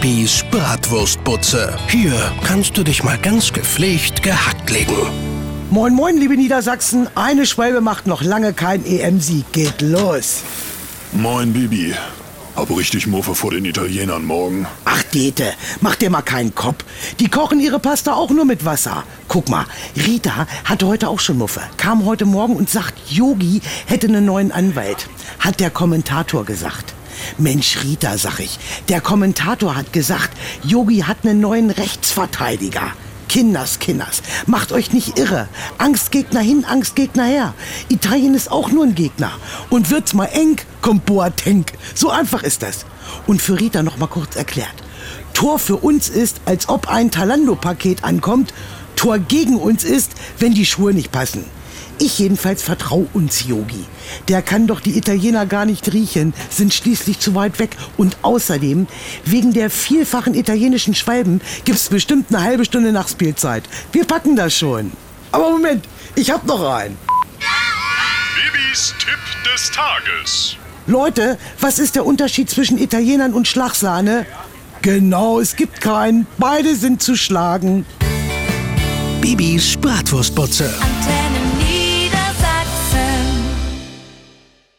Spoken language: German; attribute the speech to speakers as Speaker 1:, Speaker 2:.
Speaker 1: Bibis Bratwurstbutze. Hier kannst du dich mal ganz gepflegt gehackt legen.
Speaker 2: Moin, moin, liebe Niedersachsen. Eine Schwalbe macht noch lange kein EM-Sieg. Geht los.
Speaker 3: Moin, Bibi. Hab richtig Muffe vor den Italienern morgen.
Speaker 2: Ach, Dete, mach dir mal keinen Kopf. Die kochen ihre Pasta auch nur mit Wasser. Guck mal, Rita hatte heute auch schon Muffe. Kam heute Morgen und sagt, Yogi hätte einen neuen Anwalt. Hat der Kommentator gesagt. Mensch, Rita, sag ich. Der Kommentator hat gesagt, Yogi hat einen neuen Rechtsverteidiger. Kinders, Kinders, macht euch nicht irre. Angstgegner hin, Angstgegner her. Italien ist auch nur ein Gegner. Und wird's mal eng, kommt Boateng. So einfach ist das. Und für Rita noch mal kurz erklärt. Tor für uns ist, als ob ein Talando-Paket ankommt. Tor gegen uns ist, wenn die Schuhe nicht passen. Ich jedenfalls vertraue uns Yogi. Der kann doch die Italiener gar nicht riechen, sind schließlich zu weit weg. Und außerdem, wegen der vielfachen italienischen Schwalben, gibt's bestimmt eine halbe Stunde Nachspielzeit. Wir packen das schon. Aber Moment, ich hab noch einen.
Speaker 4: Bibis Tipp des Tages.
Speaker 2: Leute, was ist der Unterschied zwischen Italienern und Schlagsahne? Genau, es gibt keinen. Beide sind zu schlagen.
Speaker 1: Bibis Bratwurstbutze.
Speaker 5: Antennen